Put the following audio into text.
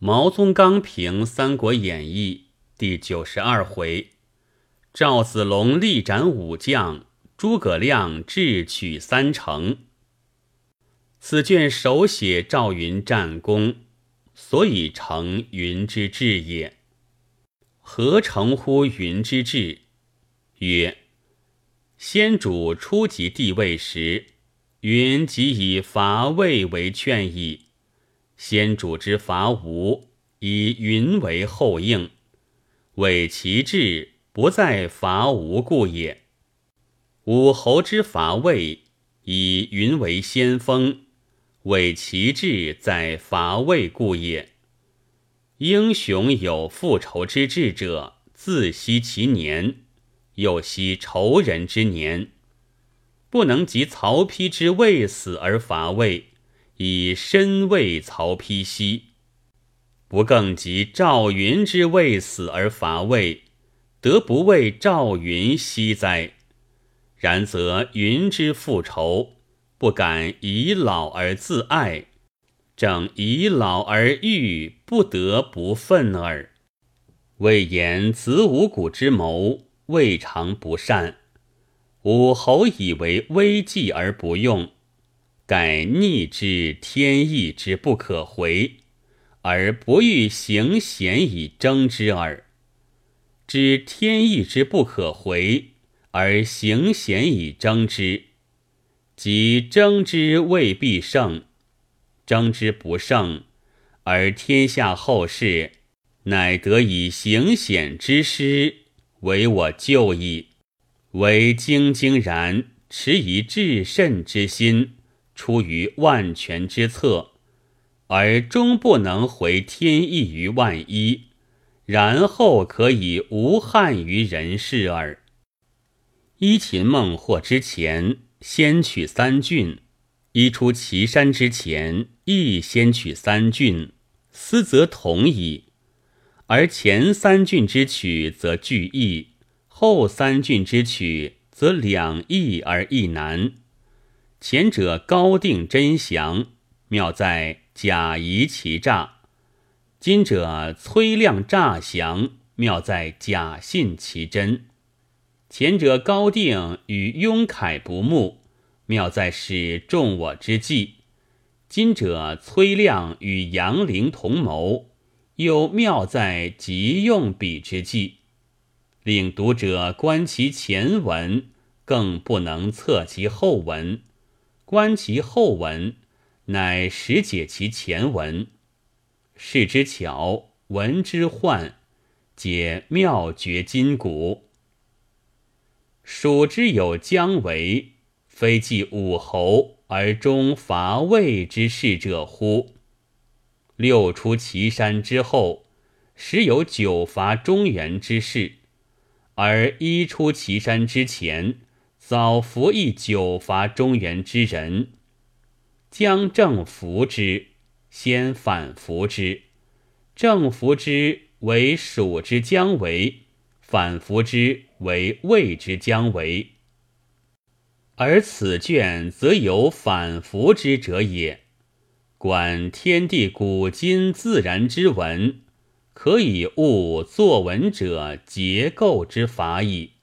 毛宗刚评《三国演义》第九十二回：赵子龙力斩武将，诸葛亮智取三城。此卷手写赵云战功，所以成云之志也。何成乎云之志？曰：先主初即帝位时，云即以伐魏为劝矣。先主之伐吴，以云为后应，为其志不在伐吴故也。武侯之伐魏，以云为先锋。为其志在伐魏故也。英雄有复仇之志者，自惜其年，又惜仇人之年，不能及曹丕之未死而伐魏，以身为曹丕兮；不更及赵云之未死而伐魏，得不为赵云兮哉？然则云之复仇。不敢以老而自爱，正以老而欲，不得不愤耳。魏言子午谷之谋，未尝不善。武侯以为危计而不用，盖逆之天意之不可回，而不欲行险以争之耳。知天意之不可回，而行险以争之。即争之未必胜，争之不胜，而天下后世乃得以行险之师，为我救矣。唯兢兢然持以至慎之心，出于万全之策，而终不能回天意于万一，然后可以无憾于人世耳。依秦孟获之前。先取三郡，依出祁山之前，亦先取三郡，思则同矣。而前三郡之取，则俱易；后三郡之取，则两易而一难。前者高定真详，妙在假疑其诈；今者崔亮诈降，妙在假信其真。前者高定与雍凯不睦，妙在使众我之计；今者崔亮与杨凌同谋，又妙在急用彼之计。令读者观其前文，更不能测其后文；观其后文，乃实解其前文。视之巧，闻之幻，皆妙绝筋骨。蜀之有姜维，非继武侯而终伐魏之事者乎？六出祁山之后，时有九伐中原之事；而一出祁山之前，早服一九伐中原之人。将正服之，先反服之；正服之为蜀之姜维。反服之为魏之将为，而此卷则有反服之者也。观天地古今自然之文，可以悟作文者结构之法矣。